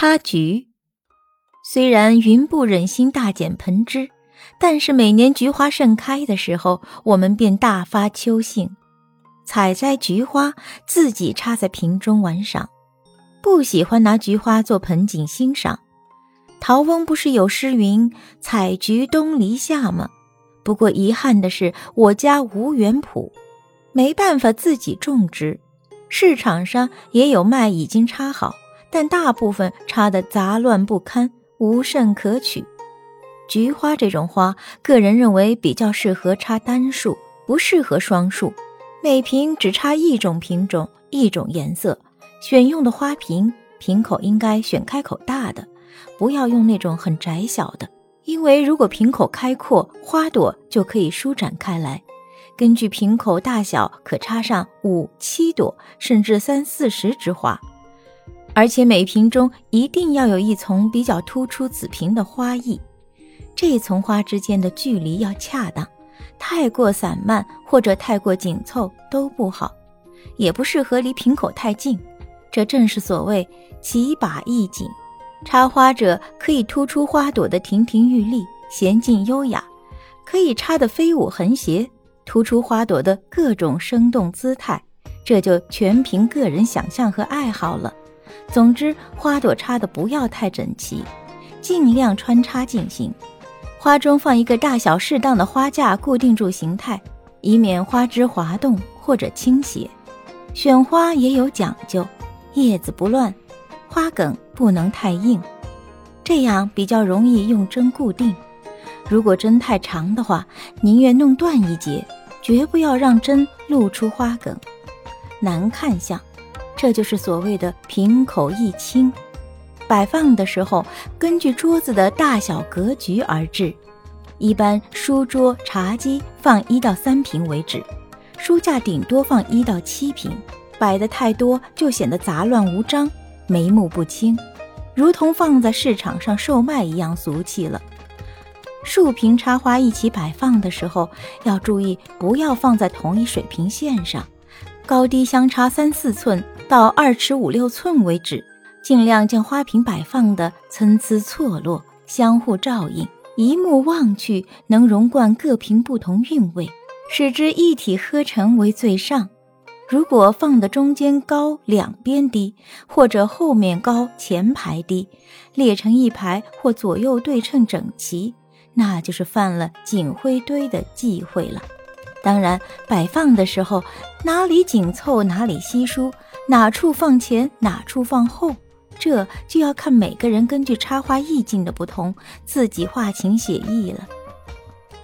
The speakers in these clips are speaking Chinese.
插菊，虽然云不忍心大剪盆枝。但是每年菊花盛开的时候，我们便大发秋兴，采摘菊花，自己插在瓶中玩赏。不喜欢拿菊花做盆景欣赏。陶翁不是有诗云“采菊东篱下”吗？不过遗憾的是，我家无园圃，没办法自己种植。市场上也有卖已经插好，但大部分插得杂乱不堪，无甚可取。菊花这种花，个人认为比较适合插单数，不适合双数。每瓶只插一种品种、一种颜色。选用的花瓶瓶口应该选开口大的，不要用那种很窄小的，因为如果瓶口开阔，花朵就可以舒展开来。根据瓶口大小，可插上五七朵，甚至三四十枝花。而且每瓶中一定要有一丛比较突出子瓶的花艺。这一丛花之间的距离要恰当，太过散漫或者太过紧凑都不好，也不适合离瓶口太近。这正是所谓奇把意景。插花者可以突出花朵的亭亭玉立、娴静优雅，可以插得飞舞横斜，突出花朵的各种生动姿态。这就全凭个人想象和爱好了。总之，花朵插的不要太整齐，尽量穿插进行。花中放一个大小适当的花架，固定住形态，以免花枝滑动或者倾斜。选花也有讲究，叶子不乱，花梗不能太硬，这样比较容易用针固定。如果针太长的话，宁愿弄断一截，绝不要让针露出花梗，难看相。这就是所谓的瓶口一清。摆放的时候，根据桌子的大小格局而置。一般书桌、茶几放一到三瓶为止，书架顶多放一到七瓶。摆的太多就显得杂乱无章、眉目不清，如同放在市场上售卖一样俗气了。数瓶插花一起摆放的时候，要注意不要放在同一水平线上，高低相差三四寸到二尺五六寸为止。尽量将花瓶摆放的参差错落，相互照应，一目望去能融贯各瓶不同韵味，使之一体呵成为最上。如果放的中间高，两边低，或者后面高，前排低，列成一排或左右对称整齐，那就是犯了锦灰堆的忌讳了。当然，摆放的时候哪里紧凑哪里稀疏，哪处放前哪处放后。这就要看每个人根据插花意境的不同，自己画情写意了。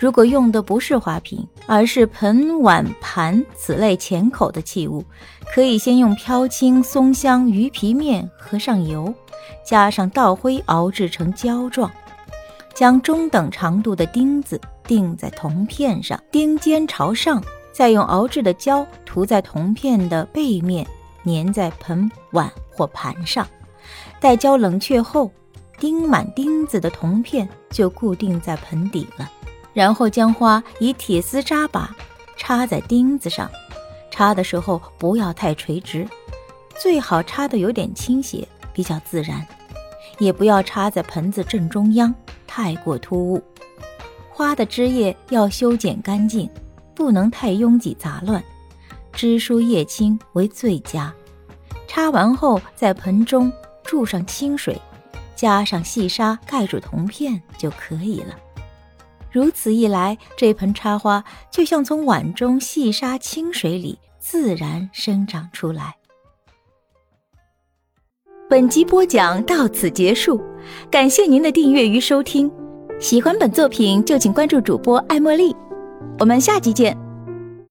如果用的不是花瓶，而是盆碗盘此类浅口的器物，可以先用飘青、松香、鱼皮面和上油，加上稻灰熬制成胶状，将中等长度的钉子钉在铜片上，钉尖朝上，再用熬制的胶涂在铜片的背面，粘在盆碗或盘上。待胶冷却后，钉满钉子的铜片就固定在盆底了。然后将花以铁丝扎把插在钉子上，插的时候不要太垂直，最好插的有点倾斜，比较自然。也不要插在盆子正中央，太过突兀。花的枝叶要修剪干净，不能太拥挤杂乱，枝疏叶轻为最佳。插完后，在盆中。注上清水，加上细沙盖住铜片就可以了。如此一来，这盆插花就像从碗中细沙清水里自然生长出来。本集播讲到此结束，感谢您的订阅与收听。喜欢本作品就请关注主播爱茉莉，我们下集见。